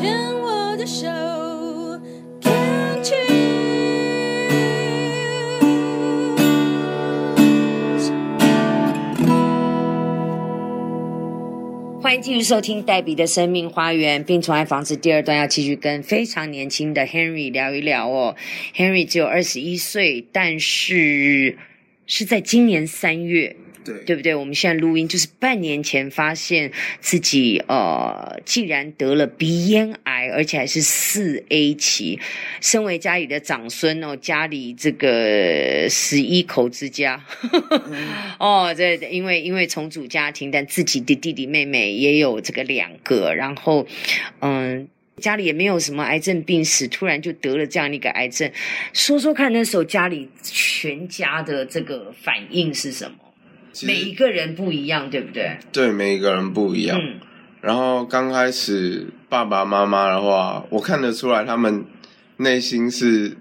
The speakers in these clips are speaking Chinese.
牵我的手，Can't you？欢迎继续收听黛比的生命花园病虫害防治第二段，要继续跟非常年轻的 Henry 聊一聊哦。Henry 只有二十一岁，但是是在今年三月，对对不对？我们现在录音就是半年前发现自己呃，竟然得了鼻咽癌，而且还是四 A 期。身为家里的长孙哦，家里这个十一口之家，哦，这因为因为重组家庭，但自己的弟弟妹妹也有这个两个，然后嗯。家里也没有什么癌症病史，突然就得了这样一个癌症，说说看那时候家里全家的这个反应是什么？其每一个人不一样，对不对？对每一个人不一样。嗯，然后刚开始爸爸妈妈的话，我看得出来他们内心是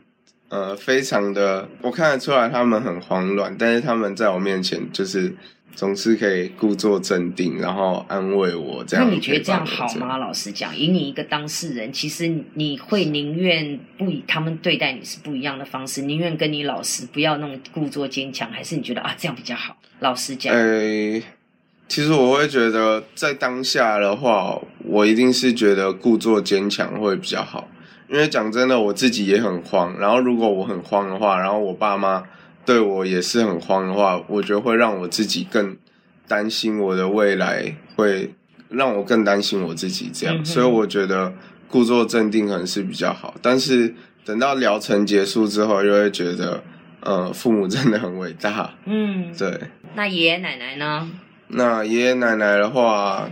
呃非常的，我看得出来他们很慌乱，但是他们在我面前就是总是可以故作镇定，然后安慰我这样。那你觉得这样好吗？老实讲，以你一个当事人，其实你会宁愿不以他们对待你是不一样的方式，宁愿跟你老实，不要那种故作坚强，还是你觉得啊这样比较好？老实讲，呃，其实我会觉得在当下的话，我一定是觉得故作坚强会比较好，因为讲真的，我自己也很慌。然后如果我很慌的话，然后我爸妈对我也是很慌的话，我觉得会让我自己更担心我的未来，会让我更担心我自己这样。嗯所以我觉得故作镇定可能是比较好，但是等到疗程结束之后，又会觉得，呃，父母真的很伟大，嗯，对。那爷爷奶奶呢？那爷爷奶奶的话，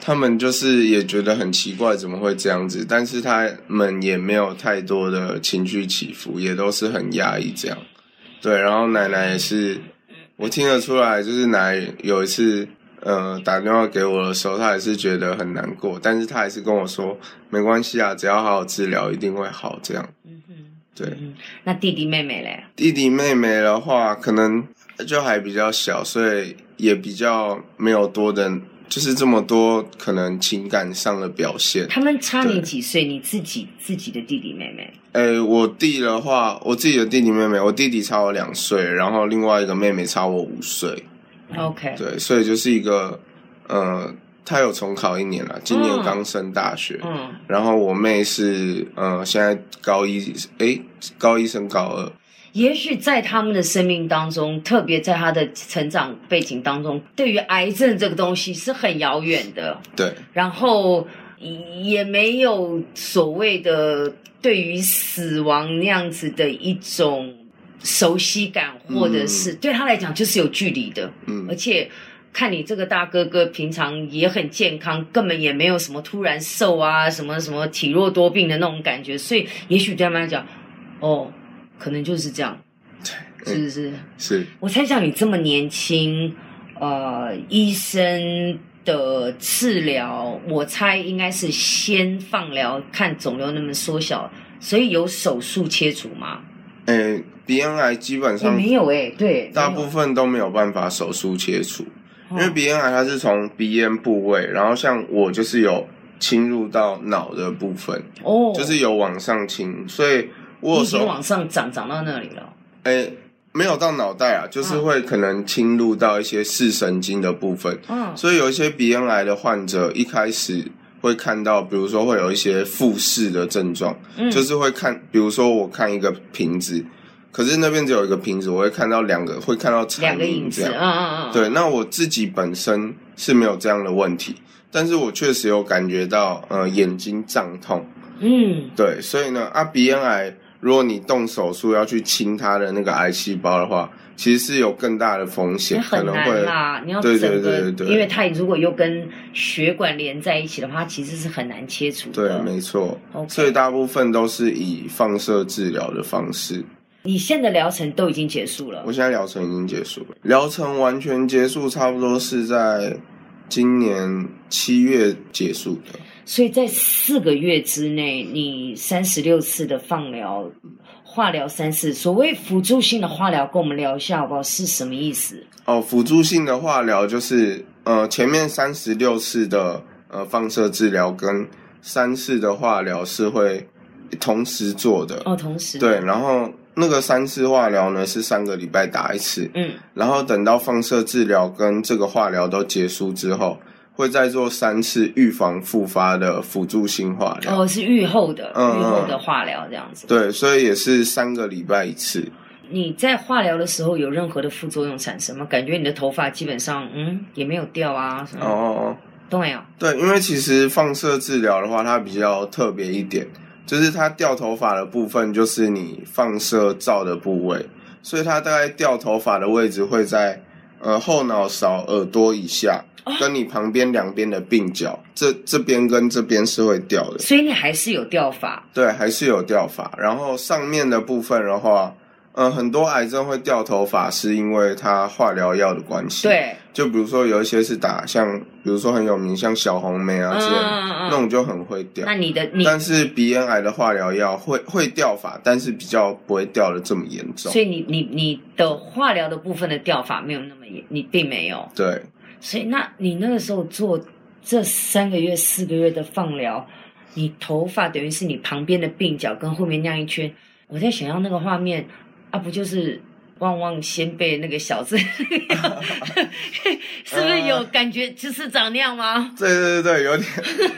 他们就是也觉得很奇怪，怎么会这样子？但是他们也没有太多的情绪起伏，也都是很压抑这样。对，然后奶奶也是，我听得出来，就是奶奶有一次，呃，打电话给我的时候，她也是觉得很难过，但是她还是跟我说，没关系啊，只要好好治疗，一定会好这样。嗯哼，对，嗯，那弟弟妹妹嘞？弟弟妹妹的话，可能就还比较小，所以也比较没有多的，就是这么多可能情感上的表现。他们差你几岁？你自己自己的弟弟妹妹？诶，我弟的话，我自己的弟弟妹妹，我弟弟差我两岁，然后另外一个妹妹差我五岁，OK，对，所以就是一个，呃，他有重考一年了，今年刚升大学，嗯，然后我妹是呃现在高一，诶，高一升高二，也许在他们的生命当中，特别在他的成长背景当中，对于癌症这个东西是很遥远的，对，然后也没有所谓的对于死亡那样子的一种熟悉感，或者是、对他来讲就是有距离的，嗯。而嗯，且。看你这个大哥哥平常也很健康，根本也没有什么突然瘦啊，什么什么体弱多病的那种感觉，所以也许对他们来讲，哦，可能就是这样，是不是？是，我猜想你这么年轻，呃，医生的治疗，我猜应该是先放疗，看肿瘤能不能缩小，所以有手术切除吗？诶，鼻咽癌基本也上没有诶、对，大部分都没有办法手术切除，因为哦鼻咽癌它是从鼻咽部位，然后像我就是有侵入到脑的部分，哦，就是有往上侵，所以我有往上涨，涨到那里了。诶没有到脑袋啊，就是会可能侵入到一些视神经的部分，嗯。所以有一些鼻咽癌的患者一开始会看到，比如说会有一些复视的症状，嗯，就是会看，比如说我看一个瓶子，可是那边只有一个瓶子，我会看到两个，会看到两残个影子，影这样。嗯嗯嗯，对，那我自己本身是没有这样的问题，但是我确实有感觉到呃眼睛胀痛。嗯，对，所以呢，啊鼻咽癌，如果你动手术要去清它的那个癌细胞的话，其实是有更大的风险，可能会啦。你要对对对对因为它如果又跟血管连在一起的话，它其实是很难切除对，的。没错。所以大部分都是以放射治疗的方式。你现在的疗程都已经结束了我，现在疗程已经结束了，疗程完全结束，差不多是在今年七月结束的。所以在四个月之内，你三十六次的放疗、化疗三次。所谓辅助性的化疗，跟我们聊一下好不好？是什么意思？哦，辅助性的化疗就是呃前面三十六次的呃放射治疗跟三次的化疗是会同时做的。哦，同时对，，然后那个三次化疗呢是三个礼拜打一次，嗯，然后等到放射治疗跟这个化疗都结束之后，会再做三次预防复发的辅助性化疗。哦，是愈后的，嗯愈后的化疗这样子。对，所以也是三个礼拜一次。你在化疗的时候有任何的副作用产生吗？感觉你的头发基本上，嗯，也没有掉啊，什么哦，都没有。对，因为其实放射治疗的话，它比较特别一点，就是它掉头发的部分就是你放射照的部位，所以它大概掉头发的位置会在呃后脑勺、耳朵以下，跟你旁边两边的鬓角，这这边跟这边是会掉的。所以你还是有掉发。对，还是有掉发。然后上面的部分的话，嗯、很多癌症会掉头发，是因为它化疗药的关系。，对，就比如说有一些是打像，比如说很有名像小红梅啊之类的，嗯嗯嗯那种就很会掉那。你的你，但是鼻咽癌的化疗药会会掉发，但是比较不会掉的这么严重所。以你你你的化疗的部分的掉发没有那么严，你并没有。对，所以那你那个时候做这三个月四个月的放疗，你头发等于是你旁边的鬓角跟后面那样一圈，我在想象那个画面啊，不就是旺旺仙贝那个小子，是不是有感觉就是长那样吗？对对对对，有点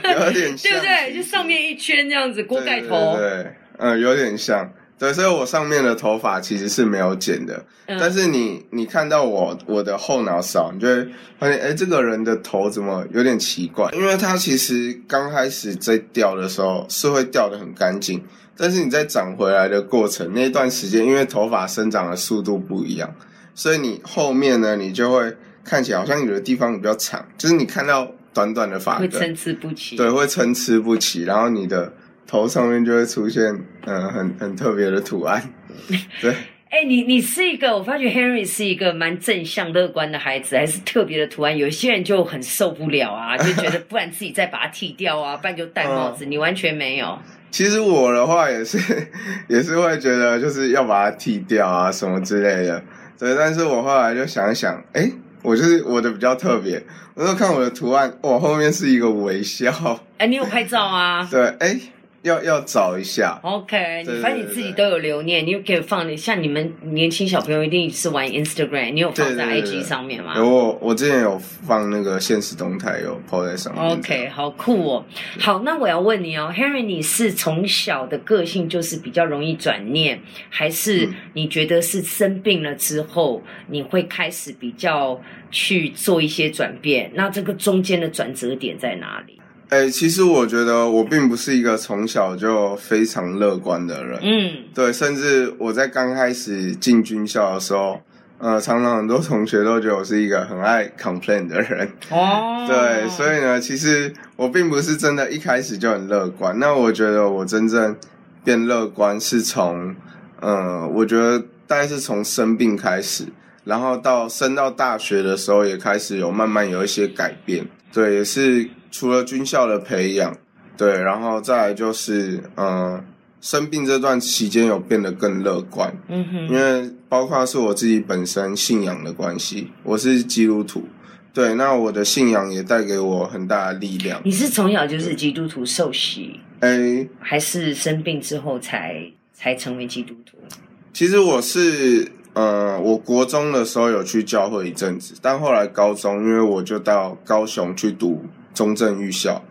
有点像，对不对？就上面一圈这样子锅盖对头，对对，嗯，有点像。对，所以我上面的头发其实是没有剪的，嗯但是你你看到我我的后脑勺，你就会发现，哎，这个人的头怎么有点奇怪？因为他其实刚开始在掉的时候是会掉的很干净，但是你在长回来的过程那一段时间，因为头发生长的速度不一样，所以你后面呢，你就会看起来好像有的地方比较长，就是你看到短短的发根，会参差不齐。对，会参差不齐，然后你的头上面就会出现嗯、呃很很特别的图案，对。哎，你你是一个，我发觉 Henry 是一个蛮正向乐观的孩子，还是特别的图案。有些人就很受不了啊，就觉得不然自己再把它剃掉啊，不然就戴帽子。你完全没有，其实我的话也是 也是会觉得就是要把它剃掉啊什么之类的，对。但是我后来就想一想，哎，我就是我的比较特别，我就看我的图案，我，后面是一个微笑，哎，你有拍照啊对，哎，要要找一下，？OK，反正你自己都有留念，你又可以放。像你们年轻小朋友一定是玩 Instagram，你有放在 IG 上面吗？然后我之前有放那个现实动态有 po 在上面 OK，好酷哦。好，那我要问你哦，Henry，你是从小的个性就是比较容易转念，还是嗯你觉得是生病了之后，你会开始比较去做一些转变？那这个中间的转折点在哪里？哎、其实我觉得我并不是一个从小就非常乐观的人，嗯，对，甚至我在刚开始进军校的时候，呃，常常很多同学都觉得我是一个很爱 complain 的人，哦，对，所以呢，其实我并不是真的一开始就很乐观。那我觉得我真正变乐观是从，呃，我觉得大概是从生病开始，然后到升到大学的时候，也开始有慢慢有一些改变。对，也是除了军校的培养，对，然后再来就是，呃，生病这段期间有变得更乐观。嗯哼，因为包括是我自己本身信仰的关系，我是基督徒，对，那我的信仰也带给我很大的力量。你是从小就是基督徒受洗，哎，还是生病之后才才成为基督徒？其实我是，呃，我国中的时候有去教会一阵子，但后来高中，因为我就到高雄去读中正预校，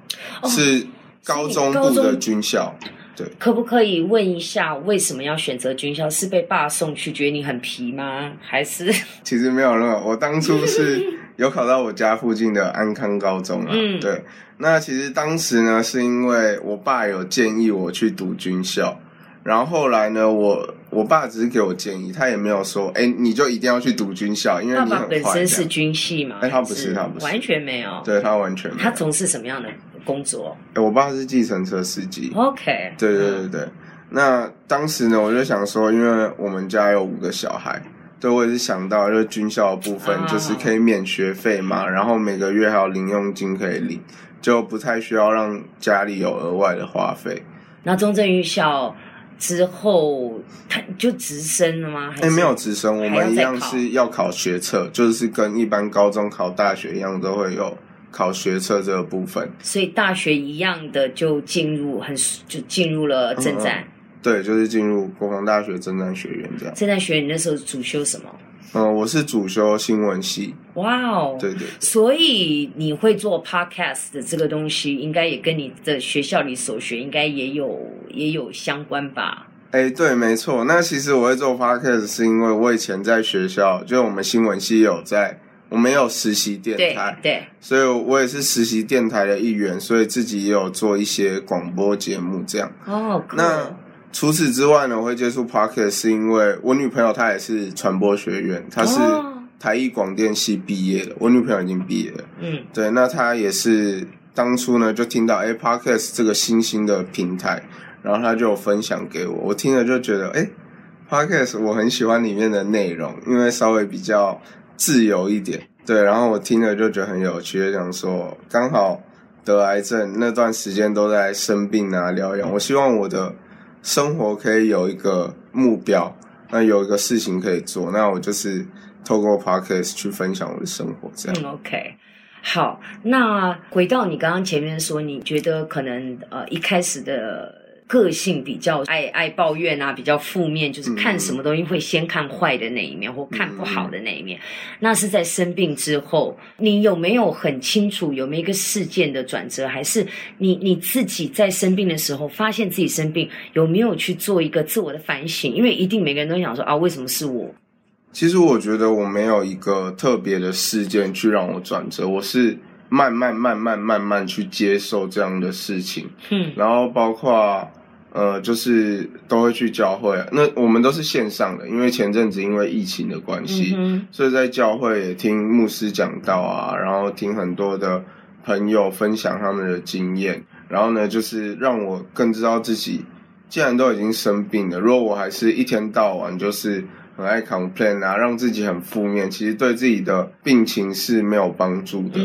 哦是高中部的军校。对可不可以问一下，为什么要选择军校？是被爸送去，觉得你很皮吗？还是 其实没有那么，我当初是 有考到我家附近的安康高中啊。嗯对，那其实当时呢，是因为我爸有建议我去读军校，然后后来呢，我我爸只是给我建议，他也没有说，哎，你就一定要去读军校，因为你本身是。军系嘛？哎他不是是他不是完全没有。对他完全没有。他从事什么样的工作哎我爸是计程车司机。？OK，对对对对。那当时呢，我就想说，因为我们家有五个小孩，对我也是想到，就是军校的部分啊就是可以免学费嘛，然后每个月还有零用金可以领，就不太需要让家里有额外的花费。那中正预校之后，他就直升了吗？还哎，是没有直升，我们一样是要考学测，就是跟一般高中考大学一样，都会有考学测这个部分。所以大学一样的就进入很就进入了正战。对，就是进入国防大学政战学院这样。正战学院你那时候主修什么？嗯，我是主修新闻系。哇哦，对对。所以你会做 podcast 的这个东西，应该也跟你的学校里所学应该也有也有相关吧？哎，对，没错。那其实我会做 podcast 是因为我以前在学校，就我们新闻系有在，我们有实习电台，对，所以我也是实习电台的一员，所以自己也有做一些广播节目这样。哦，那。除此之外呢，我会接触 Podcast 是因为我女朋友她也是传播学院，她是台艺广电系毕业的。我女朋友已经毕业了，嗯，对，那她也是当初呢就听到哎 Podcast 这个新兴的平台，然后她就分享给我，我听了就觉得哎 Podcast 我很喜欢里面的内容，因为稍微比较自由一点，对，然后我听了就觉得很有趣，想说刚好得癌症那段时间都在生病啊疗养，我希望我的。生活可以有一个目标，那有一个事情可以做，那我就是透过 podcast 去分享我的生活，这样。嗯 OK，好，那回到你刚刚前面说，你觉得可能呃一开始的。个性比较爱爱抱怨啊，比较负面，就是看什么东西会先看坏的那一面，或看不好的那一面。那是在生病之后，你有没有很清楚有没有一个事件的转折？还是你你自己在生病的时候发现自己生病，有没有去做一个自我的反省？因为一定每个人都想说啊，为什么是我？其实我觉得我没有一个特别的事件去让我转折，我是慢慢慢慢慢慢去接受这样的事情。嗯，然后包括。呃，就是都会去教会，那我们都是线上的，因为前阵子因为疫情的关系，所以在教会也听牧师讲道啊，然后听很多的朋友分享他们的经验，然后呢，就是让我更知道自己，既然都已经生病了，如果我还是一天到晚就是很爱 complain 啊，让自己很负面，其实对自己的病情是没有帮助的。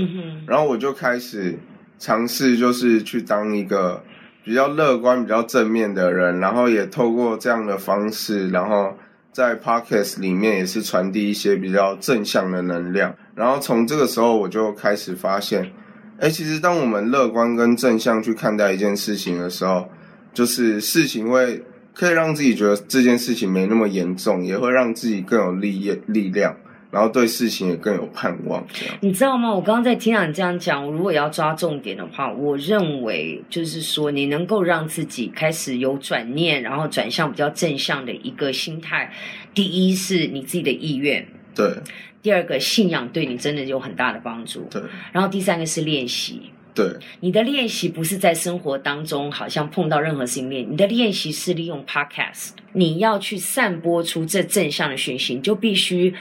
然后我就开始尝试，就是去当一个。比较乐观、比较正面的人，然后也透过这样的方式，然后在 podcast 里面也是传递一些比较正向的能量。然后从这个时候，我就开始发现，哎，其实当我们乐观跟正向去看待一件事情的时候，就是事情会可以让自己觉得这件事情没那么严重，也会让自己更有力力量。然后对事情也更有盼望，这样你知道吗？我刚刚在听到你这样讲，如果要抓重点的话，我认为就是说，你能够让自己开始有转念，然后转向比较正向的一个心态。第一是你自己的意愿，对；第二个信仰对你真的有很大的帮助，对；然后第三个是练习，对。你的练习不是在生活当中好像碰到任何事情练，你的练习是利用 Podcast，你要去散播出这正向的讯息，你就必须。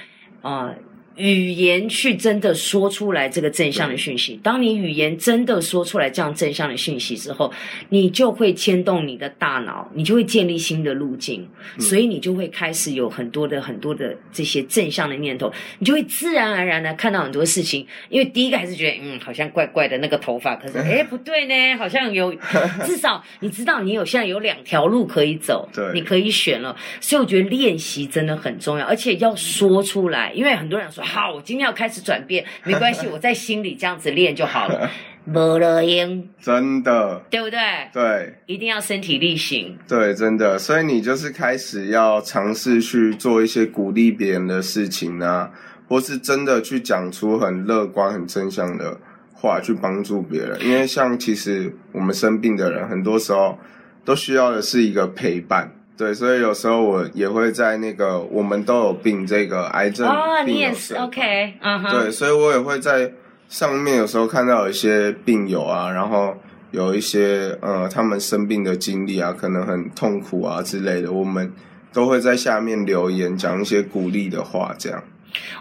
啊，语言去真的说出来这个正向的讯息。当你语言真的说出来这样正向的讯息之后，你就会牵动你的大脑，你就会建立新的路径，所以你就会开始有很多的很多的这些正向的念头，你就会自然而然的看到很多事情。因为第一个还是觉得，嗯，好像怪怪的那个头发，可是 哎，不对呢，好像有，至少你知道你有现在有两条路可以走，对，你可以选了。所以我觉得练习真的很重要，而且要说出来。因为很多人说好，我今天要开始转变，没关系，我在心里这样子练就好了。没了音，真的，对不对？对，一定要身体力行。对，真的。所以你就是开始要尝试去做一些鼓励别人的事情啊，或是真的去讲出很乐观、很正向的话，去帮助别人。因为像其实我们生病的人，很多时候都需要的是一个陪伴。对，所以有时候我也会在那个我们都有病这个癌症哦，你也是 OK，嗯哼，对，所以我也会在上面有时候看到有一些病友啊，然后有一些呃他们生病的经历啊，可能很痛苦啊之类的，我们都会在下面留言讲一些鼓励的话，这样。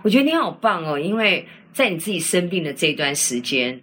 我觉得你好棒哦，因为在你自己生病的这段时间。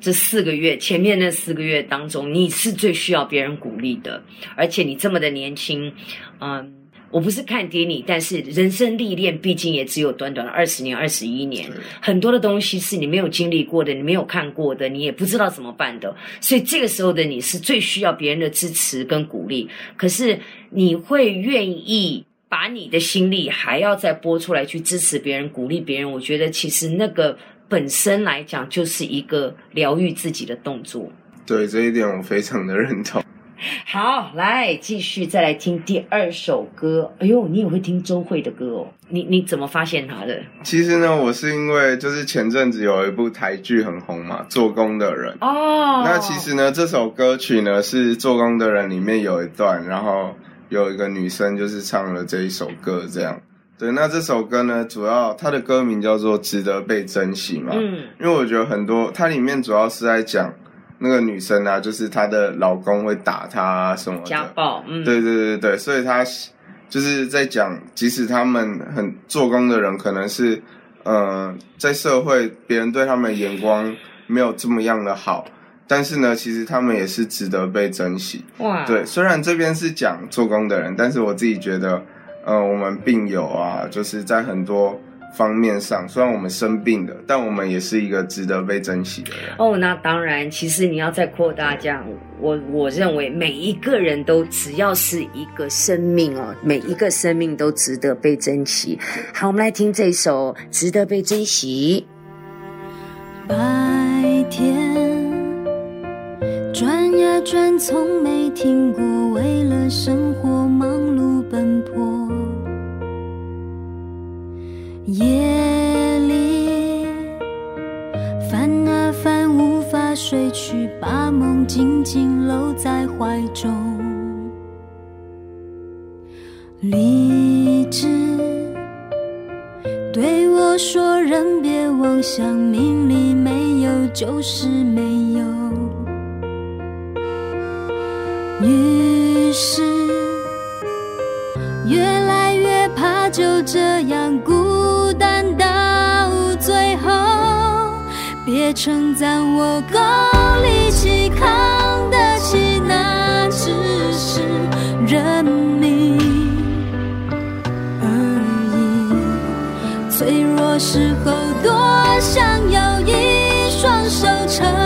这四个月，前面那四个月当中，你是最需要别人鼓励的，而且你这么的年轻，嗯，我不是看低你，但是人生历练毕竟也只有短短的二十年、二十一年，很多的东西是你没有经历过的，你没有看过的，你也不知道怎么办的，所以这个时候的你是最需要别人的支持跟鼓励。可是你会愿意把你的心力还要再拨出来去支持别人、鼓励别人？我觉得其实那个。本身来讲就是一个疗愈自己的动作。对这一点我非常的认同。好，来继续再来听第二首歌。哎呦，你也会听周慧的歌哦？你你怎么发现她的？其实呢，我是因为就是前阵子有一部台剧很红嘛，《做工的人》。哦，那其实呢，这首歌曲呢是《做工的人》里面有一段，然后有一个女生就是唱了这一首歌，这样。对，那这首歌呢，主要它的歌名叫做《值得被珍惜》嘛。嗯，因为我觉得很多，它里面主要是在讲那个女生啊，就是她的老公会打她啊什么的。家暴，嗯，对对对对，所以她就是在讲，即使他们很做工的人，可能是呃在社会别人对他们的眼光没有这么样的好，但是呢，其实他们也是值得被珍惜。哇，对，虽然这边是讲做工的人，但是我自己觉得，呃，我们病友啊，就是在很多方面上，虽然我们生病的，但我们也是一个值得被珍惜的人。哦，那当然，其实你要再扩大讲，我我认为每一个人都只要是一个生命哦，每一个生命都值得被珍惜。好，我们来听这首《值得被珍惜白天转呀转，从没停过，为了生活忙碌奔波。夜里翻啊翻，无法睡去，把梦紧紧搂在怀中。理智对我说：“人别妄想，命里没有就是没也称赞我够力气扛得起，那只是人命而已。脆弱时候多想要一双手撑。